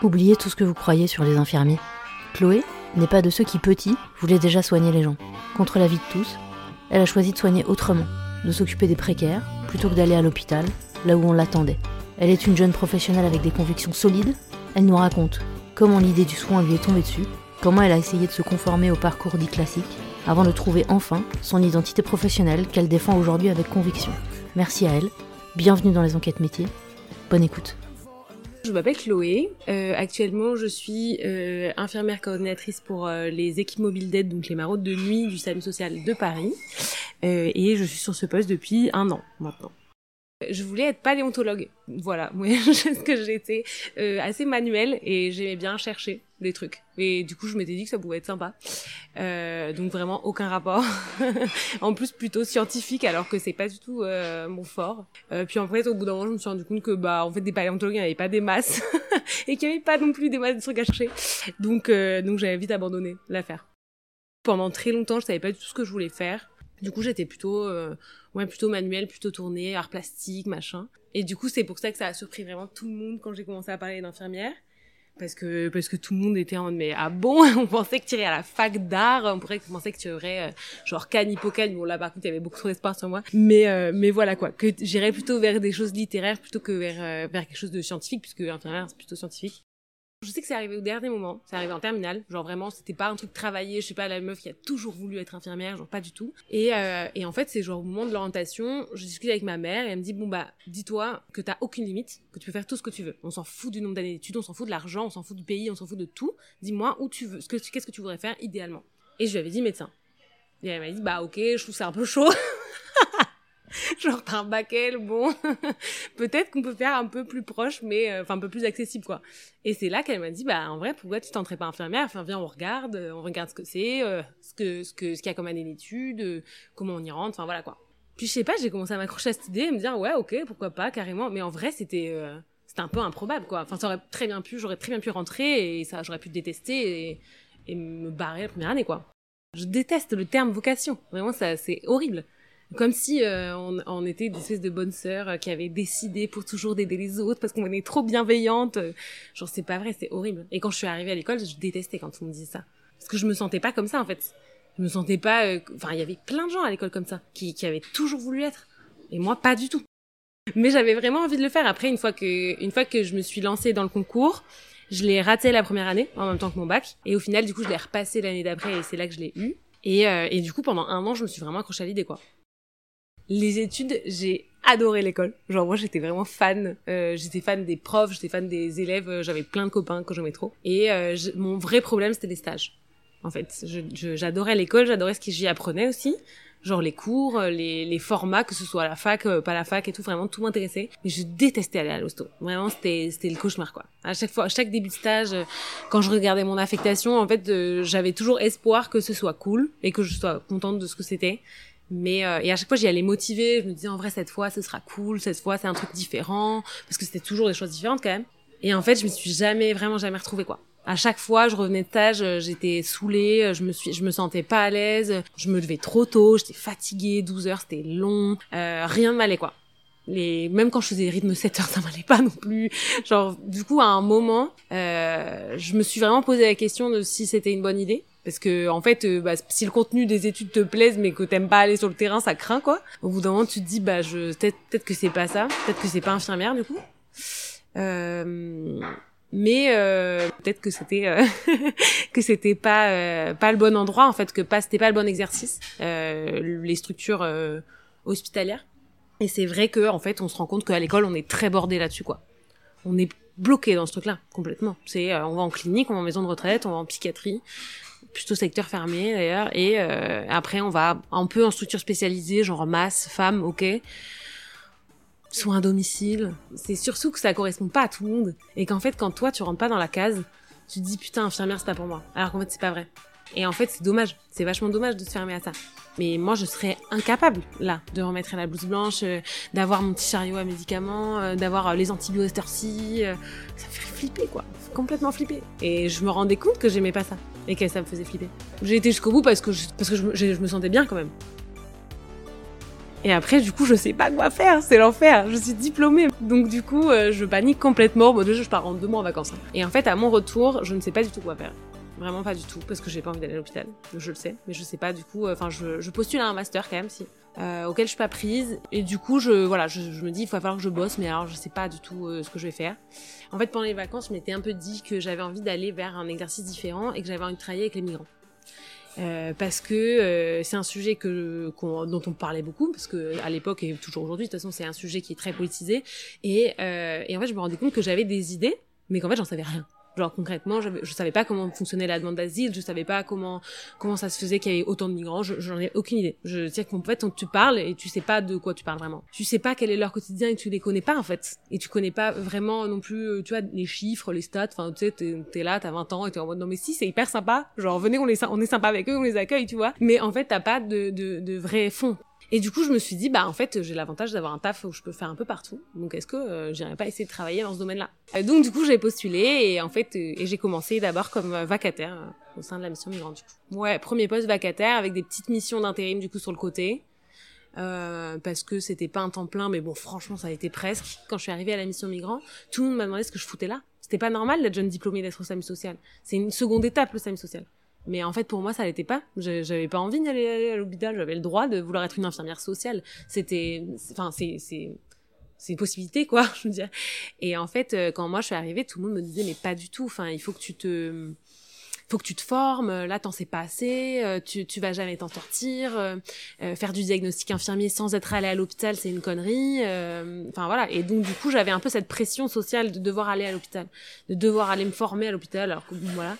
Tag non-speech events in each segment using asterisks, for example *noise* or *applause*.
Oubliez tout ce que vous croyez sur les infirmiers. Chloé n'est pas de ceux qui, petits, voulaient déjà soigner les gens. Contre la vie de tous, elle a choisi de soigner autrement, de s'occuper des précaires, plutôt que d'aller à l'hôpital, là où on l'attendait. Elle est une jeune professionnelle avec des convictions solides. Elle nous raconte comment l'idée du soin lui est tombée dessus, comment elle a essayé de se conformer au parcours dit classique, avant de trouver enfin son identité professionnelle qu'elle défend aujourd'hui avec conviction. Merci à elle. Bienvenue dans les enquêtes métiers. Bonne écoute. Je m'appelle Chloé. Euh, actuellement, je suis euh, infirmière coordinatrice pour euh, les équipes mobiles d'aide, donc les maraudes de nuit du SAMU social de Paris. Et je suis sur ce poste depuis un an maintenant. Je voulais être paléontologue. Voilà, *laughs* moi, ce que j'étais assez manuelle et j'aimais bien chercher des trucs. Et du coup, je m'étais dit que ça pouvait être sympa. Euh, donc vraiment aucun rapport. *laughs* en plus, plutôt scientifique, alors que c'est pas du tout euh, mon fort. Euh, puis en fait, au bout d'un moment, je me suis rendu compte que bah en fait des paléontologues, il n'y avait pas des masses *laughs* et qu'il n'y avait pas non plus des masses de trucs à chercher. Donc euh, donc j'avais vite abandonné l'affaire. Pendant très longtemps, je savais pas du tout ce que je voulais faire. Du coup, j'étais plutôt, euh, ouais, plutôt manuel, plutôt tourné, art plastique, machin. Et du coup, c'est pour ça que ça a surpris vraiment tout le monde quand j'ai commencé à parler d'infirmière. Parce que, parce que tout le monde était en mais ah bon, *laughs* on pensait que tu irais à la fac d'art, on pourrait penser que tu aurais, euh, genre, can, hippocane. Bon, là, par contre, il y avait beaucoup trop d'espoir sur moi. Mais, euh, mais voilà, quoi. Que j'irais plutôt vers des choses littéraires plutôt que vers, euh, vers quelque chose de scientifique, puisque infirmière, c'est plutôt scientifique. Je sais que c'est arrivé au dernier moment, c'est arrivé en terminale, genre vraiment c'était pas un truc travaillé, je sais pas la meuf qui a toujours voulu être infirmière, genre pas du tout. Et, euh, et en fait c'est genre au moment de l'orientation, je discute avec ma mère et elle me dit bon bah dis-toi que t'as aucune limite, que tu peux faire tout ce que tu veux. On s'en fout du nombre d'années d'études, on s'en fout de l'argent, on s'en fout du pays, on s'en fout de tout. Dis-moi où tu veux, ce que qu'est-ce que tu voudrais faire idéalement. Et je lui avais dit médecin. Et elle m'a dit bah ok, je trouve ça un peu chaud. *laughs* *laughs* genre t'as un bac L, bon, *laughs* peut-être qu'on peut faire un peu plus proche, mais euh, enfin un peu plus accessible quoi. Et c'est là qu'elle m'a dit bah en vrai pourquoi tu tenterais pas infirmière? Enfin viens on regarde, euh, on regarde ce que c'est, euh, ce que ce que ce qu'il y a comme année d'études, comment on y rentre, enfin voilà quoi. Puis je sais pas, j'ai commencé à m'accrocher à cette idée et me dire ouais ok pourquoi pas carrément, mais en vrai c'était c'était un peu improbable quoi. Enfin ça aurait très bien pu, j'aurais très bien pu rentrer et ça j'aurais pu détester et, et me barrer la première année quoi. Je déteste le terme vocation, vraiment ça c'est horrible. Comme si euh, on, on était des espèces de bonnes sœurs euh, qui avaient décidé pour toujours d'aider les autres parce qu'on est trop bienveillantes. Euh, Genre c'est pas vrai, c'est horrible. Et quand je suis arrivée à l'école, je détestais quand on me disait ça. Parce que je me sentais pas comme ça en fait. Je me sentais pas... euh, Enfin, il y avait plein de gens à l'école comme ça, qui, qui avaient toujours voulu être. Et moi, pas du tout. Mais j'avais vraiment envie de le faire. Après, une fois que, une fois que je me suis lancée dans le concours, je l'ai raté la première année, en même temps que mon bac. Et au final, du coup, je l'ai repassé l'année d'après et c'est là que je l'ai eu. Et, euh, et du coup, pendant un an, je me suis vraiment accrochée à l'idée, quoi. Les études, j'ai adoré l'école. Genre moi j'étais vraiment fan. Euh, j'étais fan des profs, j'étais fan des élèves. euh, J'avais plein de copains que j'aimais trop. Et euh, mon vrai problème c'était les stages. En fait, j'adorais l'école, j'adorais ce que j'y apprenais aussi. Genre les cours, euh, les, formats, que ce soit à la fac, euh, pas la fac et tout, vraiment tout m'intéressait. Mais je détestais aller à l'hosto. Vraiment c'était le cauchemar quoi. À chaque fois, à chaque début de stage, quand je regardais mon affectation, en fait j'avais toujours espoir que ce soit cool et que je sois contente de ce que c'était. Mais euh, et à chaque fois j'y allais motivée, je me disais en vrai cette fois ce sera cool, cette fois c'est un truc différent parce que c'était toujours des choses différentes quand même. Et en fait, je me suis jamais vraiment jamais retrouvée quoi. À chaque fois, je revenais de stage, euh, j'étais saoulée, euh, je me suis je me sentais pas à l'aise, je me levais trop tôt, j'étais fatiguée, 12 heures, c'était long, euh, rien ne m'allait quoi. Les même quand je faisais des rythmes 7 heures, *laughs* ça m'allait pas non plus. Genre du coup à un moment, euh, je me suis vraiment posé la question de si c'était une bonne idée. Parce que en fait euh, bah, si le contenu des études te plaise mais que t'aimes pas aller sur le terrain ça craint quoi. Au bout d'un moment tu te dis bah je peut-être peut-être que c'est pas ça. Peut-être que c'est pas infirmière du coup. Euh, mais euh, peut-être que c'était euh, *laughs* que c'était pas euh, pas le bon endroit en fait que pas c'était pas le bon exercice euh, les structures euh, hospitalières et c'est vrai que en fait on se rend compte qu'à l'école on est très bordé là-dessus quoi. On est bloqué dans ce truc-là complètement. C'est euh, on va en clinique on va en maison de retraite on va en psychiatrie. Plutôt secteur fermé d'ailleurs. Et euh, après on va un peu en structure spécialisée genre masse femmes ok. Soins à domicile. C'est surtout que ça correspond pas à tout le monde. Et qu'en fait quand toi tu rentres pas dans la case tu te dis putain infirmière c'est pas pour moi. Alors qu'en fait c'est pas vrai et en fait c'est dommage c'est vachement dommage de se fermer à ça mais moi je serais incapable là de remettre la blouse blanche euh, d'avoir mon petit chariot à médicaments euh, d'avoir euh, les antibiotiques ça me fait flipper quoi complètement flipper et je me rendais compte que j'aimais pas ça et que ça me faisait flipper j'ai été jusqu'au bout parce que je, parce que je, me- sentais bien quand même Et après, du coup, je sais pas quoi faire, c'est l'enfer. Je suis diplômée, donc du coup, je panique complètement. Bon, déjà, je pars en deux mois en vacances. hein. Et en fait, à mon retour, je ne sais pas du tout quoi faire. Vraiment pas du tout, parce que j'ai pas envie d'aller à l'hôpital. Je le sais, mais je sais pas du coup. euh, Enfin, je, je postule à un master quand même, si. Euh, auquel je suis pas prise. Et du coup, je voilà, je, je me dis, il va falloir que je bosse, mais alors je sais pas du tout euh, ce que je vais faire. En fait, pendant les vacances, je m'étais un peu dit que j'avais envie d'aller vers un exercice différent et que j'avais envie de travailler avec les migrants. Euh, parce que euh, c'est un sujet que dont on parlait beaucoup parce que à l'époque et toujours aujourd'hui de toute façon c'est un sujet qui est très politisé et, et en fait je me rendais compte que j'avais des idées mais qu'en fait j'en savais rien genre concrètement je savais pas comment fonctionnait la demande d'asile je savais pas comment comment ça se faisait qu'il y avait autant de migrants je- j'en ai aucune idée. Je sais qu'en fait on- tu parles et tu sais pas de quoi tu parles vraiment. Tu sais pas quel est leur quotidien et tu les connais pas en fait. Et tu connais pas vraiment non plus euh, tu vois les chiffres les stats enfin tu sais t'es t'es là t'as 20 ans et t'es en mode non mais si c'est hyper sympa. Genre venez on les on est sympa avec eux on les accueille tu vois. Mais en fait t'as pas de de, de vrai fond et du coup, je me suis dit, bah en fait, j'ai l'avantage d'avoir un taf où je peux faire un peu partout. Donc, est-ce que euh, j'irais pas essayer de travailler dans ce domaine-là? Donc, du coup, j'ai postulé et en fait, euh, et j'ai commencé d'abord comme euh, vacataire euh, au sein de la mission migrante. Du coup. Ouais, premier poste vacataire avec des petites missions d'intérim du coup sur le côté. Parce que c'était pas un temps plein, mais bon, franchement, ça a été presque. Quand je suis arrivée à la mission migrant, tout le monde m'a demandé ce que je foutais là. C'était pas normal d'être jeune diplômée d'être au SAMU social. C'est une seconde étape le SAMU social. Mais en fait, pour moi, ça l'était pas. J'avais pas envie d'aller aller à l'hôpital. J'avais le droit de vouloir être une infirmière sociale. C'était, enfin, c'est, c'est, c'est une possibilité, quoi. *laughs* Je veux dire. Et en fait, euh, quand moi je suis arrivée, tout le monde me disait mais pas du tout. Enfin, il faut que tu te, faut que tu te formes. Là, t'en sais pas assez. euh, Tu, tu vas jamais t'en sortir. euh, euh, faire du diagnostic infirmier sans être allé à l'hôpital, c'est une connerie. euh, Enfin voilà. Et donc du coup, j'avais un peu cette pression sociale de devoir aller à l'hôpital, de devoir aller me former à l'hôpital. Alors que voilà.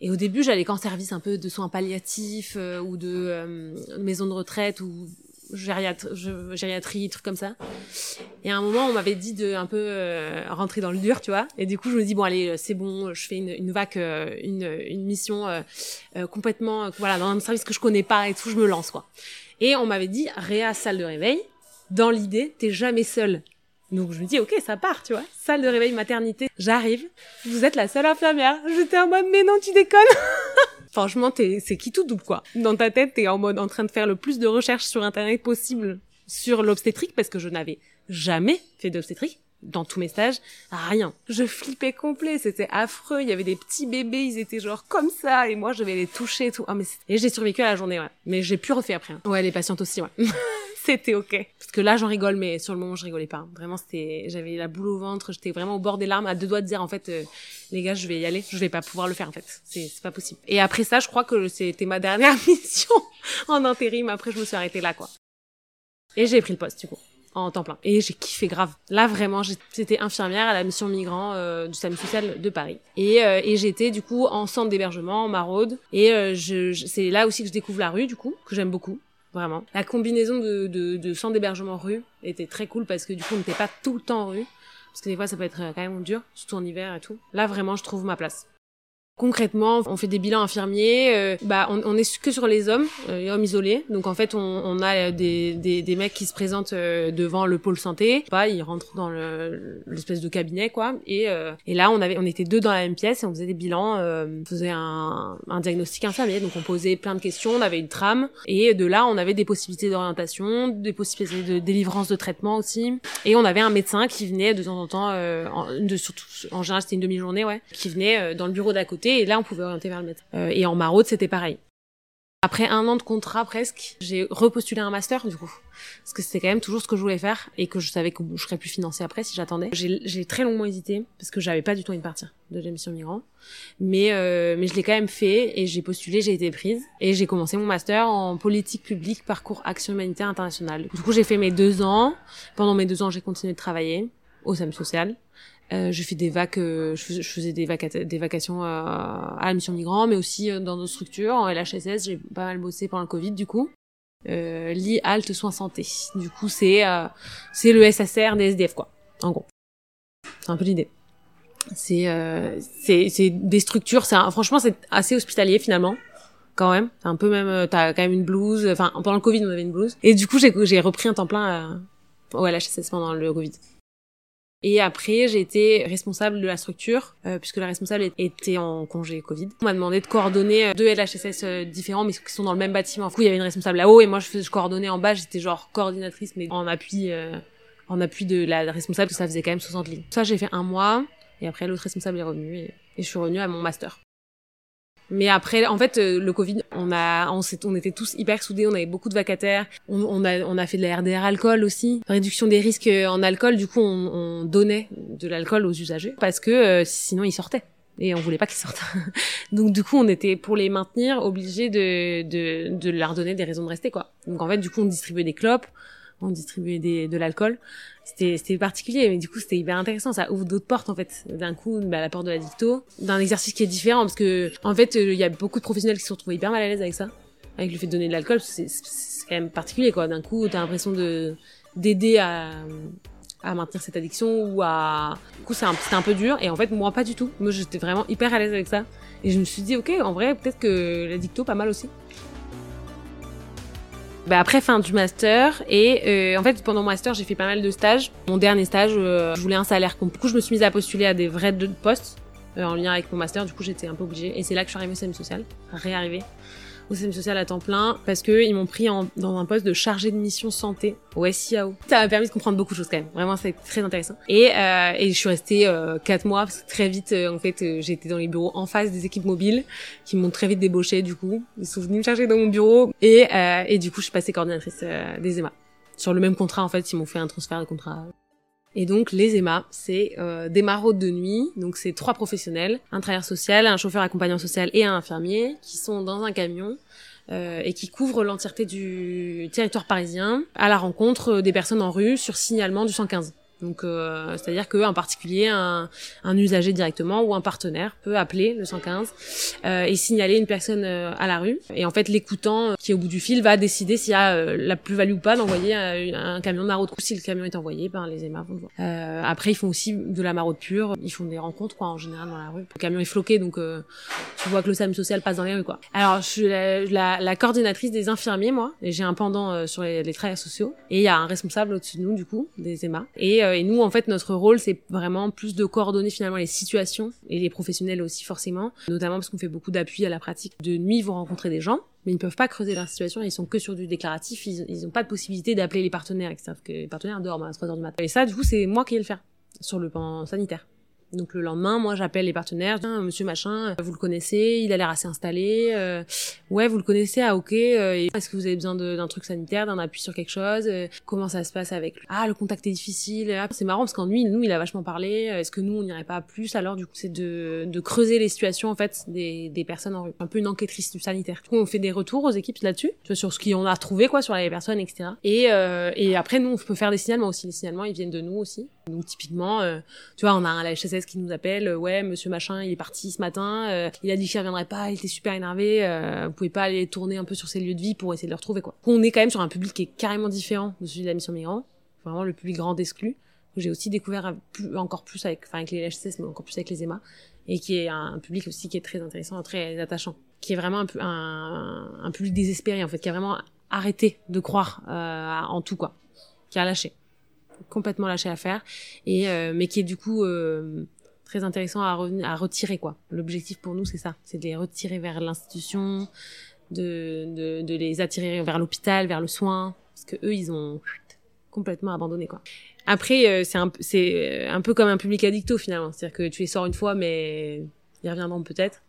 Et au début, j'allais qu'en service un peu de soins palliatifs euh, ou de euh, maison de retraite ou gériatrie, gériatrie, trucs comme ça. Et à un moment, on m'avait dit de un peu euh, rentrer dans le dur, tu vois. Et du coup, je me dis bon, allez, euh, c'est bon, je fais une, une euh, une, une mission euh, complètement, voilà, dans un service que je connais pas et tout, je me lance quoi. Et on m'avait dit réa salle de réveil. Dans l'idée, t'es jamais seule. Donc je me dis ok, ça part, tu vois. Salle de réveil maternité. J'arrive. Vous êtes la seule infirmière. J'étais en mode mais non, tu déconnes. *laughs* Franchement, t'es, c'est qui tout double, quoi. Dans ta tête, t'es en mode en train de faire le plus de recherches sur Internet possible sur l'obstétrique parce que je n'avais jamais fait d'obstétrique dans tous mes stages, rien. Je flippais complet, c'était affreux. Il y avait des petits bébés, ils étaient genre comme ça, et moi je vais les toucher et tout. Ah, mais et j'ai survécu à la journée, ouais. Mais j'ai pu refait après. hein. Ouais, les patientes aussi, ouais. *laughs* c'était ok. Parce que là, j'en rigole, mais sur le moment, je rigolais pas. Vraiment, c'était, j'avais la boule au ventre, j'étais vraiment au bord des larmes, à deux doigts de dire en fait, euh, les gars, je vais y aller, je vais pas pouvoir le faire en fait. C'est, c'est pas possible. Et après ça, je crois que c'était ma dernière *laughs* mission en intérim. Après, je me suis arrêtée là, quoi. Et j'ai pris le poste, du coup, en temps plein. Et j'ai kiffé grave. Là, vraiment, j'étais infirmière à la mission migrant euh, du SAMU social de Paris. Et, euh, et j'étais, du coup, en centre d'hébergement, en maraude. Et je- c'est là aussi que je découvre la rue, du coup, que j'aime beaucoup. Vraiment. La combinaison de, de, de centre d'hébergement rue était très cool parce que du coup, on n'était pas tout le temps rue. Parce que des fois, ça peut être euh, quand même dur, surtout en hiver et tout. Là, vraiment, je trouve ma place. Concrètement, on fait des bilans infirmiers. euh, bah, on, on est que sur les hommes, euh, les hommes isolés. Donc en fait, on, on a des, des, des mecs qui se présentent euh, devant le pôle santé. Pas, ils rentrent dans le- l'espèce de cabinet, quoi. Et, euh, et là, on avait, on était deux dans la même pièce et on faisait des bilans. euh, on faisait un, un diagnostic infirmier. Donc on posait plein de questions. On avait une trame. Et de là, on avait des possibilités d'orientation, des possibilités de délivrance de traitement aussi. Et on avait un médecin qui venait de temps en temps, de, surtout, en général c'était une demi-journée, ouais, qui venait dans le bureau d'à côté et là on pouvait orienter vers le médecin. Euh, et en maraude c'était pareil. Après un an de contrat presque, j'ai repostulé un master du coup. Parce que c'était quand même toujours ce que je voulais faire et que je savais que je serais plus financée après si j'attendais. J'ai j'ai très longuement hésité parce que j'avais pas du tout envie de partir de l'émission migrant. Mais, euh, mais je l'ai quand même fait et j'ai postulé, j'ai été prise. Et j'ai commencé mon master en politique publique, parcours action humanitaire internationale. Du coup j'ai fait mes deux ans. Pendant mes deux ans j'ai continué de travailler au SAM social. Euh, je fais des vac, euh, je, faisais, des, vaca- des vacations euh, à la mission migrant, mais aussi euh, dans d'autres structures. En LHSS, j'ai pas mal bossé pendant le Covid, du coup. Euh, lit halte soins santé. Du coup, c'est euh, c'est le SSR des SDF, quoi. En gros, c'est un peu l'idée. C'est c'est des structures. Un- franchement, c'est assez hospitalier finalement. Quand même, c'est un peu même. T'as quand même une blouse. Enfin, pendant le Covid, on avait une blouse. Et du coup, j'ai repris un temps plein euh, au LHSS pendant le Covid. Et après, j'ai été responsable de la structure, euh, puisque la responsable était en congé Covid. On m'a demandé de coordonner deux LHSS euh, différents, mais qui sont dans le même bâtiment. Du coup, il y avait une responsable là-haut, et moi, je, je coordonnais en bas. J'étais genre coordinatrice, mais en appui, euh, en appui de la responsable, ça faisait quand même 60 lignes. Ça, j'ai fait un mois, et après, l'autre responsable est revenu, et, et je suis revenue à mon master. Mais après, en fait, euh, le Covid, on a, on, on était tous hyper soudés, on avait beaucoup de vacataires, on, on, a, on a fait de la RDR alcool aussi, réduction des risques euh, en alcool. Du coup, on, on donnait de l'alcool aux usagers parce que euh, sinon ils sortaient et on voulait pas qu'ils sortent. *laughs* Donc du coup, on était pour les maintenir obligés de, de, de leur donner des raisons de rester quoi. Donc en fait, du coup, on distribuait des clopes, on distribuait de l'alcool. C'était, particulier, mais du coup, c'était hyper intéressant. Ça ouvre d'autres portes, en fait. D'un coup, bah, la porte de la dicto, d'un exercice qui est différent, parce que, en fait, il y a beaucoup de professionnels qui se retrouvent hyper mal à l'aise avec ça. Avec le fait de donner de l'alcool, c'est, quand même particulier, quoi. D'un coup, t'as l'impression de, d'aider à, maintenir cette addiction ou à, du coup, c'est un, un peu dur. Et en fait, moi, pas du tout. Moi, j'étais vraiment hyper à l'aise avec ça. Et je me suis dit, ok, en vrai, peut-être que la dicto, pas mal aussi. Bah après fin du master et euh, en fait pendant mon master j'ai fait pas mal de stages. Mon dernier stage euh, je voulais un salaire complet. Du coup je me suis mise à postuler à des vrais postes euh, en lien avec mon master. Du coup j'étais un peu obligée et c'est là que je suis arrivée au système social, réarrivée au système social à temps plein parce que ils m'ont pris en, dans un poste de chargé de mission santé au SIAO. Ça m'a permis de comprendre beaucoup de choses quand même. Vraiment, c'est très intéressant. Et, euh, et je suis restée euh, quatre mois parce que très vite, euh, en fait, euh, j'étais dans les bureaux en face des équipes mobiles qui m'ont très vite débauché. Du coup, ils sont venus me chercher dans mon bureau et euh, et du coup, je suis passée coordinatrice des EMA sur le même contrat. En fait, ils m'ont fait un transfert de contrat. Et donc les EMA, c'est euh, des maraudes de nuit. Donc c'est trois professionnels, un travailleur social, un chauffeur accompagnant social et un infirmier qui sont dans un camion euh, et qui couvrent l'entièreté du territoire parisien à la rencontre des personnes en rue sur signalement du 115. Donc, euh, c'est-à-dire qu'un particulier, un, un, usager directement ou un partenaire peut appeler le 115 euh, et signaler une personne euh, à la rue. Et en fait, l'écoutant euh, qui est au bout du fil va décider s'il y a euh, la plus-value ou pas d'envoyer un, un, camion de maraude. Si le camion est envoyé, ben les EMA vont le voir. après, ils font aussi de la maraude pure. Ils font des rencontres, quoi, en général dans la rue. Le camion est floqué, donc tu vois que le SAM social passe dans les rues, quoi. Alors, je suis la, la, la coordinatrice des infirmiers, moi, et j'ai un pendant sur les, les travailleurs sociaux. Et il y a un responsable au-dessus de nous, du coup, des EMA. Et et nous, en fait, notre rôle, c'est vraiment plus de coordonner finalement les situations et les professionnels aussi forcément, notamment parce qu'on fait beaucoup d'appui à la pratique. De nuit, ils vont rencontrer des gens, mais ils ne peuvent pas creuser leur situation, ils sont que sur du déclaratif, ils n'ont pas de possibilité d'appeler les partenaires, etc. que les partenaires dorment à 3 heures du matin. Et ça, du coup, c'est moi qui vais le faire sur le plan sanitaire. Donc le lendemain, moi j'appelle les partenaires, monsieur machin, vous le connaissez, il a l'air assez installé, euh, ouais vous le connaissez, ah ok, euh, est-ce que vous avez besoin d'un truc sanitaire, d'un appui sur quelque chose, euh, comment ça se passe avec lui? Ah le contact est difficile, ah, c'est marrant parce qu'en lui, nous il a vachement parlé, est-ce que nous on n'irait pas plus? Alors du coup c'est de, de creuser les situations en fait des, des personnes en rue, un peu une enquêtrice du sanitaire. Du coup on fait des retours aux équipes là-dessus, sur ce qu'on a trouvé quoi, sur les personnes, etc. Et, et après nous on peut faire des signalements aussi, les signalements ils viennent de nous aussi. Donc typiquement, tu vois on a un HSS qui nous appelle, euh, ouais, monsieur machin, il est parti ce matin, euh, il a dit qu'il reviendrait pas, il était super énervé, euh, vous pouvez pas aller tourner un peu sur ses lieux de vie pour essayer de le retrouver, quoi. On est quand même sur un public qui est carrément différent de celui de la mission migrant, vraiment le public grand exclu. J'ai aussi découvert plus, encore plus avec, enfin avec les LHCS, mais encore plus avec les EMA, et qui est un, public aussi qui est très intéressant, très attachant, qui est vraiment un, un public désespéré en fait, qui a vraiment arrêté de croire en tout, quoi, qui a lâché complètement lâché à faire et euh, mais qui est du coup euh, très intéressant à, à retirer quoi. L'objectif pour nous c'est ça, c'est de les retirer vers l'institution, de, de, de, les attirer vers l'hôpital, vers le soin, parce que eux ils ont complètement abandonné quoi. Après euh, c'est un c'est un peu comme un public addicto finalement, c'est-à-dire que tu les sors une fois mais ils reviendront peut-être.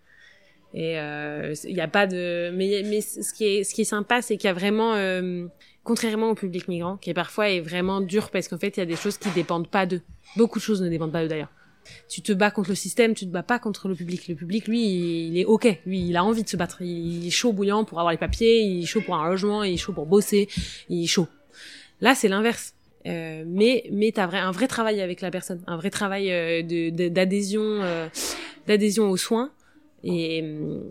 Et il euh, n'y a pas de mais mais ce qui est ce qui est sympa c'est qu'il y a vraiment euh, contrairement au public migrant qui parfois est vraiment dur parce qu'en fait il y a des choses qui dépendent pas d'eux. Beaucoup de choses ne dépendent pas d'eux d'ailleurs tu te bats contre le système, tu te bats pas contre le public. Le public, lui, il est ok. Lui, il a envie de se battre. Il est chaud bouillant pour avoir les papiers, il est chaud pour un logement, il est chaud pour bosser, il est chaud. Là, c'est l'inverse. Euh, mais mais t'as un vrai travail avec la personne, un vrai travail euh, d'adhésion euh, d'adhésion aux soins et,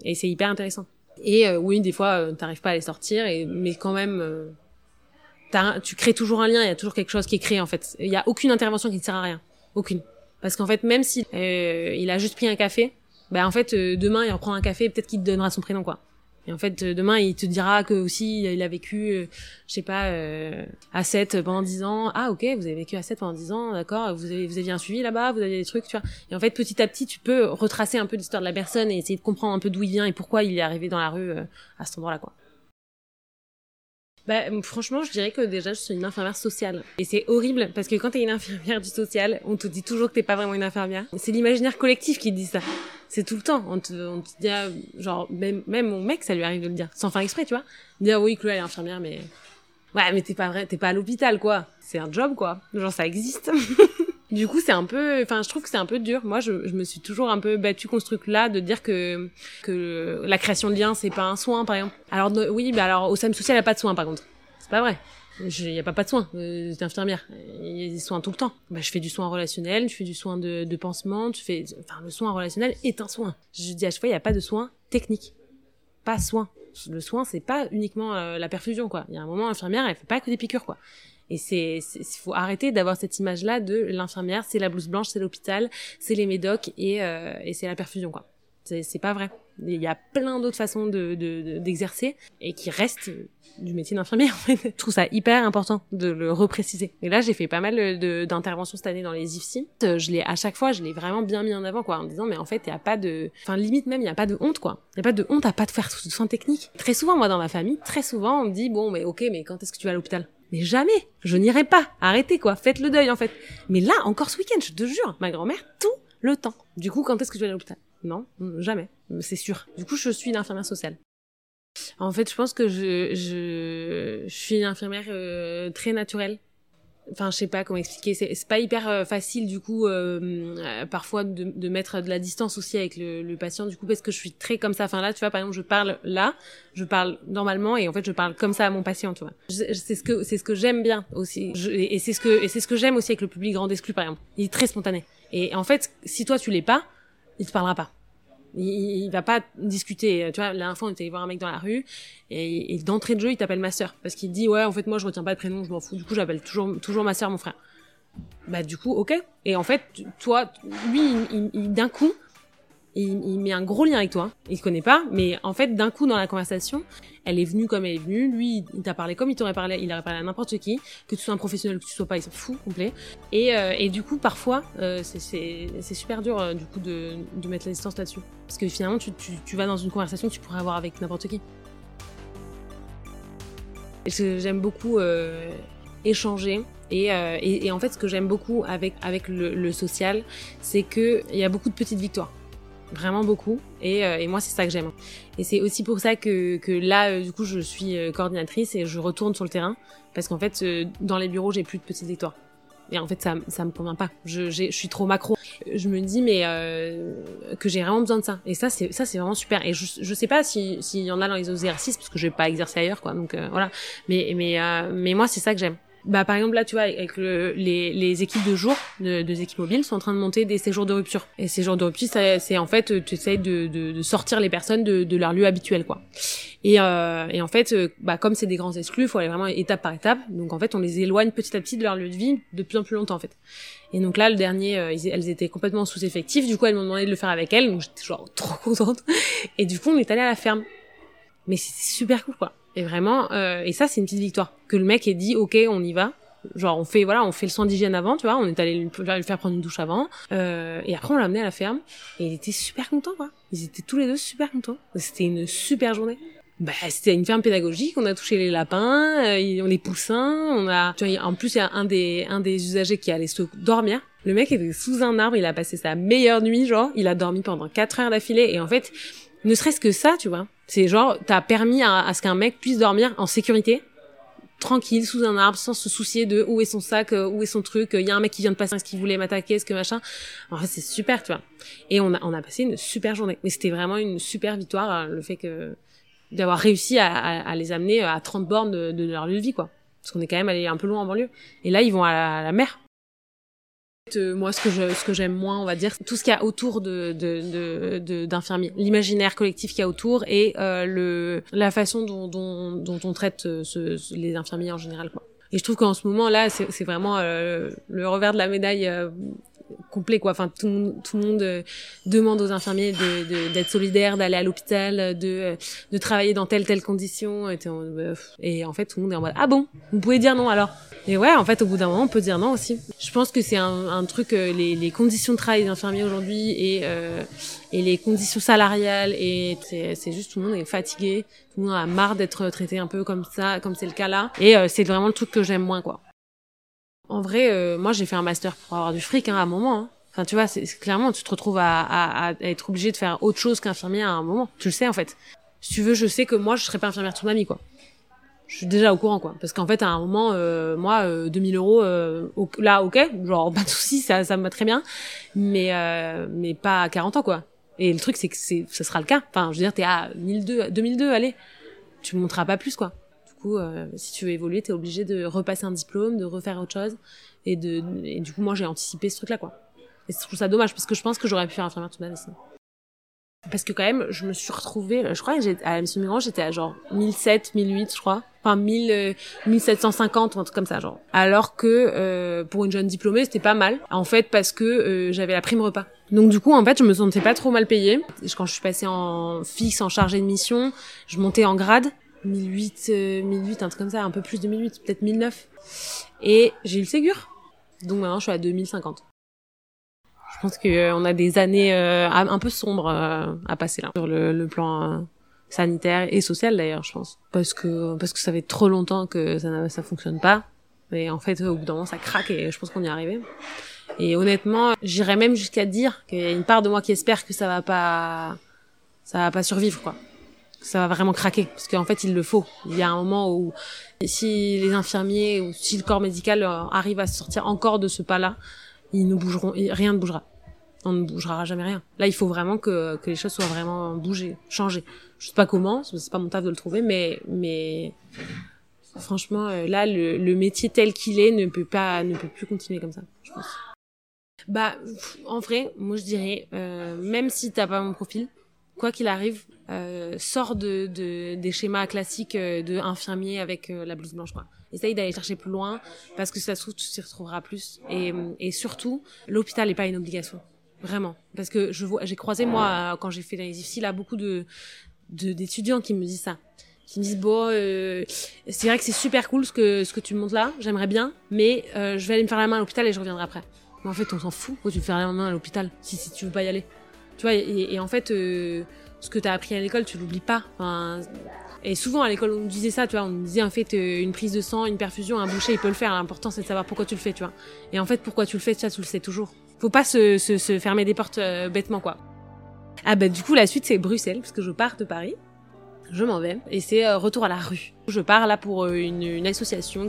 et c'est hyper intéressant. Et euh, oui, des fois, euh, t'arrives pas à les sortir, et, mais quand même, euh, tu crées toujours un lien. Il y a toujours quelque chose qui est créé en fait. Il y a aucune intervention qui ne sert à rien, aucune. Parce qu'en fait, même si euh, il a juste pris un café, bah en fait euh, demain il reprend un café peut-être qu'il te donnera son prénom quoi. Et en fait, demain, il te dira que aussi il a vécu, je sais pas, à 7 pendant 10 ans. Ah ok, vous avez vécu à 7 pendant 10 ans, d'accord. Vous avez vous aviez un suivi là-bas, vous aviez des trucs, tu vois. Et en fait, petit à petit, tu peux retracer un peu l'histoire de la personne et essayer de comprendre un peu d'où il vient et pourquoi il est arrivé dans la rue à cet endroit-là, quoi. Bah, franchement, je dirais que déjà, je suis une infirmière sociale. Et c'est horrible, parce que quand t'es une infirmière du social, on te dit toujours que t'es pas vraiment une infirmière. C'est l'imaginaire collectif qui dit ça. C'est tout le temps. On te, on te dit, ah, genre, même, mon mec, ça lui arrive de le dire. Sans faire exprès, tu vois. Dire, oui, Chloé, elle est infirmière, mais... Ouais, mais t'es pas vrai, t'es pas à l'hôpital, quoi. C'est un job, quoi. Genre, ça existe. *laughs* Du coup, c'est un peu, enfin, je trouve que c'est un peu dur. Moi, je, je me suis toujours un peu battue contre ce truc-là de dire que que la création de liens, c'est pas un soin, par exemple. Alors oui, bah alors au SAM social, il y a pas de soins, par contre. C'est pas vrai. Il y a pas pas de soins. Euh, T'es infirmière. Il y a des soins tout le temps. Bah, je fais du soin relationnel, je fais du soin de, de pansement, tu fais, enfin, le soin relationnel est un soin. Je dis à chaque fois, il y a pas de soin technique. Pas soin. Le soin, c'est pas uniquement euh, la perfusion, quoi. Il y a un moment, l'infirmière, elle fait pas que des piqûres, quoi. Et c'est, il faut arrêter d'avoir cette image-là de l'infirmière, c'est la blouse blanche, c'est l'hôpital, c'est les médocs et, euh, et c'est la perfusion, quoi. C'est pas vrai. Il y a plein d'autres façons de d'exercer et qui restent du métier d'infirmière. En fait. Je trouve ça hyper important de le repréciser. Et là, j'ai fait pas mal d'interventions cette année dans les IFSI. Je l'ai à chaque fois, je l'ai vraiment bien mis en avant, quoi, en disant mais en fait, il y a pas de, enfin limite même, il y a pas de honte, quoi. Il y a pas de honte à pas de faire de soins techniques. Très souvent, moi, dans ma famille, très souvent, on me dit bon, mais ok, mais quand est-ce que tu vas à l'hôpital? Mais jamais, je n'irai pas. Arrêtez quoi, faites le deuil en fait. Mais là, encore ce week-end, je te jure, ma grand-mère tout le temps. Du coup, quand est-ce que tu vas à l'hôpital? Non, jamais, c'est sûr. Du coup, je suis une infirmière sociale. En fait, je pense que je, je, je suis une infirmière euh, très naturelle enfin je sais pas comment expliquer. C'est pas hyper euh, facile du coup euh, euh, parfois de, de, mettre de la distance aussi avec le, le, patient du coup parce que je suis très comme ça. Enfin là tu vois par exemple je parle là je parle normalement et en fait je parle comme ça à mon patient tu vois. C'est ce que c'est ce que j'aime bien aussi. Et c'est ce que et c'est ce que j'aime aussi avec le public grand exclu par exemple. Il est très spontané. Et en fait si toi tu l'es pas il te parlera pas il, il, va pas discuter. Tu vois, la fois, on était allé voir un mec dans la rue, et, et d'entrée de jeu, il t'appelle ma sœur. Parce qu'il dit, ouais, en fait, moi, je retiens pas le prénom, je m'en fous. Du coup, j'appelle toujours, toujours ma sœur, mon frère. Bah, du coup, ok. Et en fait, toi, lui, il, d'un coup, il, met un gros lien avec toi. Il se connaît pas, mais en fait, d'un coup, dans la conversation, elle est venue comme elle est venue. Lui, il t'a parlé comme il t'aurait parlé. Il aurait parlé à n'importe qui, que tu sois un professionnel, que tu sois pas, il s'en fout complet. Et, euh, du coup, parfois, euh, c'est super dur euh, du coup de, mettre la distance là-dessus, parce que finalement, tu, vas dans une conversation que tu pourrais avoir avec n'importe qui. J'aime beaucoup échanger. Et, en fait, ce que j'aime beaucoup avec, le social, c'est qu'il y a beaucoup de petites victoires vraiment beaucoup. Et, euh, et moi c'est ça que j'aime. Et c'est aussi pour ça que, que là euh, du coup je suis euh, coordinatrice et je retourne sur le terrain. Parce qu'en fait dans les bureaux j'ai plus de petites victoires. Et en fait ça ça me convient pas. Je je suis trop macro. Je me dis mais que j'ai vraiment besoin de ça. Et ça c'est ça c'est vraiment super. Et je je sais pas si s'il y en a dans les exercices parce que je vais pas exercer ailleurs quoi. Donc voilà. Mais mais mais moi c'est ça que j'aime bah par exemple là tu vois avec le, les, les équipes de jour de, de équipes mobiles sont en train de monter des séjours de rupture. Et séjours de rupture c'est en fait tu essayes de, de, de, sortir les personnes de, de leur lieu habituel quoi. Et, euh, et en fait euh, bah comme c'est des grands exclus il faut aller vraiment étape par étape. Donc en fait on les éloigne petit à petit de leur lieu de vie de plus en plus longtemps en fait. Et donc là le dernier euh, elles étaient complètement sous effectif du coup elles m'ont demandé de le faire avec elles. Donc j'étais genre trop contente. Et du coup on est allé à la ferme. Mais c'était super cool quoi et vraiment, euh, et ça c'est une petite victoire. Que le mec ait dit ok on y va. Genre on fait voilà on fait le soin d'hygiène avant tu vois. On est allé lui, faire prendre une douche avant. Euh, et après on l'a amené à la ferme. Et il était super content quoi. Ils étaient tous les deux super contents. C'était une super journée. Bah, c'était une ferme pédagogique, on a touché les lapins, euh, les poussins, on a, tu vois, en plus il y a un des un des usagers qui allait se dormir. Le mec était sous un arbre, il a passé sa meilleure nuit, genre, il a dormi pendant quatre heures d'affilée. Et en fait, ne serait-ce que ça, tu vois. C'est genre, t'as permis à, ce qu'un mec puisse dormir en sécurité, tranquille, sous un arbre, sans se soucier de où est son sac, euh, où est son truc, il y a un mec qui vient de passer, est-ce qu'il voulait m'attaquer, est-ce que machin. En fait, c'est super, tu vois. Et on a, on a passé une super journée. Mais c'était vraiment une super victoire, euh, le fait que, d'avoir réussi à, à, les amener à 30 bornes de, de leur lieu de vie, quoi. Parce qu'on est quand même allé un peu loin en banlieue. Et là, ils vont à la mer. Euh, moi, ce que je, ce que j'aime moins, on va dire, tout ce qu'il y a autour de, de, de, d'infirmiers, l'imaginaire collectif qu'il y a autour et euh, le, la façon dont, dont, dont on traite euh, ce, les infirmiers en général, quoi. Et je trouve qu'en ce moment là, c'est, c'est vraiment euh, le revers de la médaille complet quoi. Enfin, tout, tout le monde euh, demande aux infirmiers de, d'être solidaires, d'aller à l'hôpital, de, de travailler dans telle telle condition. Et, et en fait, tout le monde est en mode ah bon, vous pouvez dire non alors? Et ouais, en fait, au bout d'un moment, on peut dire non aussi. Je pense que c'est un, un truc, les, les conditions de travail des infirmiers aujourd'hui et et les conditions salariales et c'est juste tout le monde est fatigué, tout le monde a marre d'être traité un peu comme ça, comme c'est le cas là. Et c'est vraiment le truc que j'aime moins quoi. En vrai, euh, moi j'ai fait un master pour avoir du fric hein, à un moment. Hein. Enfin, tu vois, c'est clairement, tu te retrouves à, à, à être obligé de faire autre chose qu'infirmier à un moment. Tu le sais en fait. Si tu veux, je sais que moi je serais pas infirmière toute ma vie quoi. Je suis déjà au courant quoi, parce qu'en fait à un moment, euh, moi, euh, 2000 euros, euh, là, ok, genre *laughs* pas de souci, ça, ça me va très bien, mais euh, mais pas à 40 ans quoi. Et le truc c'est que c'est, ce sera le cas. Enfin, je veux dire, t'es à 1002, 2002, allez, tu monteras pas plus quoi coup, euh, si tu veux évoluer, t'es obligé de repasser un diplôme, de refaire autre chose. Et, de, et du coup, moi, j'ai anticipé ce truc-là, quoi. Et je trouve ça dommage, parce que je pense que j'aurais pu faire infirmière toute ma vie. Parce que quand même, je me suis retrouvée, je crois que j'étais, à Monsieur Migrant, j'étais à genre 1007, 1008, je crois. Enfin, 1000, 1750 ou un truc comme ça, genre. Alors que, euh, pour une jeune diplômée, c'était pas mal. En fait, parce que euh, j'avais la prime repas. Donc du coup, en fait, je me sentais pas trop mal payée. Quand je suis passée en fixe, en chargée de mission, je montais en grade. 1008, 1008, un truc comme ça, un peu plus de 1008, peut-être 1009. Et j'ai eu le Ségur. Donc maintenant, je suis à 2050. Je pense qu'on euh, a des années euh, un peu sombres euh, à passer là, sur le, plan sanitaire et social d'ailleurs, je pense. Parce que, parce que ça fait trop longtemps que ça, ça fonctionne pas. Et en fait, au bout d'un moment, ça craque et je pense qu'on y est arrivé. Et honnêtement, j'irais même jusqu'à dire qu'il y a une part de moi qui espère que ça va pas, ça va pas survivre, quoi ça va vraiment craquer parce qu'en fait il le faut. Il y a un moment où si les infirmiers ou si le corps médical euh, arrive à sortir encore de ce pas-là, ils ne bougeront, rien ne bougera. On ne bougera jamais rien. Là, il faut vraiment que, que les choses soient vraiment bougées, changées. Je sais pas comment, c'est pas mon taf de le trouver, mais mais franchement, euh, là, le, le métier tel qu'il est ne peut pas, ne peut plus continuer comme ça, je pense. Bah, en vrai, moi je dirais, euh, même si t'as pas mon profil, quoi qu'il arrive, euh, sort de, de, des schémas classiques euh, de infirmier avec euh, la blouse blanche. Quoi. Essaye d'aller chercher plus loin parce que ça se trouve, tu t'y retrouveras plus. Et, et surtout, l'hôpital n'est pas une obligation. Vraiment. Parce que j'ai croisé, moi, quand j'ai fait les IFSI, là, beaucoup d'étudiants qui me disent ça qui me disent bon euh, c'est vrai que c'est super cool ce que ce que tu montres là j'aimerais bien mais euh, je vais aller me faire la main à l'hôpital et je reviendrai après mais en fait on s'en fout pourquoi tu faire la main à l'hôpital si, si tu veux pas y aller tu vois et, en fait euh, ce que tu as appris à l'école, tu l'oublies pas. Et souvent à l'école, on nous disait ça, tu vois, on nous disait en fait euh, une prise de sang, une perfusion, un boucher, il peut le faire. L'important c'est de savoir pourquoi tu le fais, tu vois. Et en fait, pourquoi tu le fais, ça, tu le sais toujours. Faut pas se, se, se fermer des portes euh, bêtement, quoi. Ah bah du coup, la suite c'est Bruxelles, parce que je pars de Paris. Je m'en vais et c'est retour à la rue. Je pars là pour une association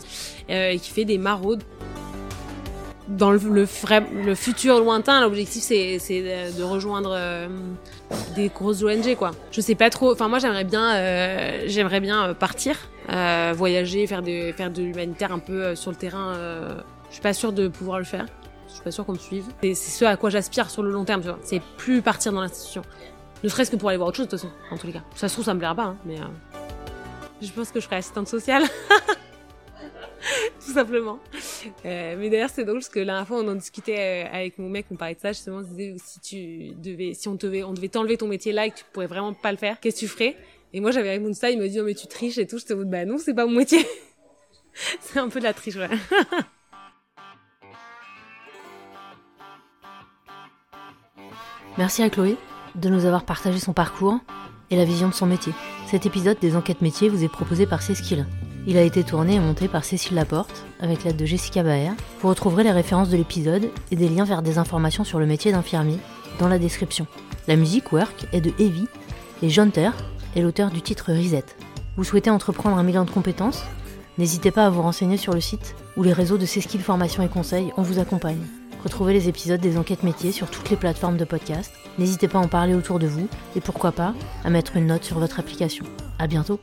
qui fait des maraudes dans le, futur lointain, l'objectif c'est, de, rejoindre euh, des grosses ONG quoi. Je sais pas trop. Enfin moi j'aimerais bien, euh, euh, partir, voyager, faire de l'humanitaire un peu sur le terrain. je suis pas sûre de pouvoir le faire. Je suis pas sûre qu'on me suive. C'est, ce à quoi j'aspire sur le long terme. C'est plus partir dans l'institution. Ne serait-ce que pour aller voir autre chose de toute façon. En tous les cas. Ça se trouve ça me plaira pas, hein, mais je pense que je serai assistante sociale. *laughs* *laughs* tout simplement. Euh, mais d'ailleurs, c'est drôle parce que la dernière fois, on en discutait euh, avec mon mec, on parlait de ça, justement, on disait si tu devais, si on devait, on devait t'enlever ton métier là et que tu pourrais vraiment pas le faire, qu'est-ce que tu ferais? Et moi, j'avais répondu ça, il m'a dit, non, mais tu triches et tout. J'étais au bah non, c'est pas mon métier. *laughs* c'est un peu de la triche, ouais. *laughs* Merci à Chloé de nous avoir partagé son parcours et la vision de son métier. Cet épisode des enquêtes métiers vous est proposé par Céskil. Il a été tourné et monté par Cécile Laporte, avec l'aide de Jessica Baer. Vous retrouverez les références de l'épisode et des liens vers des informations sur le métier d'infirmier dans la description. La musique Work est de Evie et John Ter est l'auteur du titre Reset. Vous souhaitez entreprendre un million de compétences? N'hésitez pas à vous renseigner sur le site ou les réseaux de Cécile Formation et Conseils, on vous accompagne. Retrouvez les épisodes des enquêtes métiers sur toutes les plateformes de podcast. N'hésitez pas à en parler autour de vous et pourquoi pas à mettre une note sur votre application. À bientôt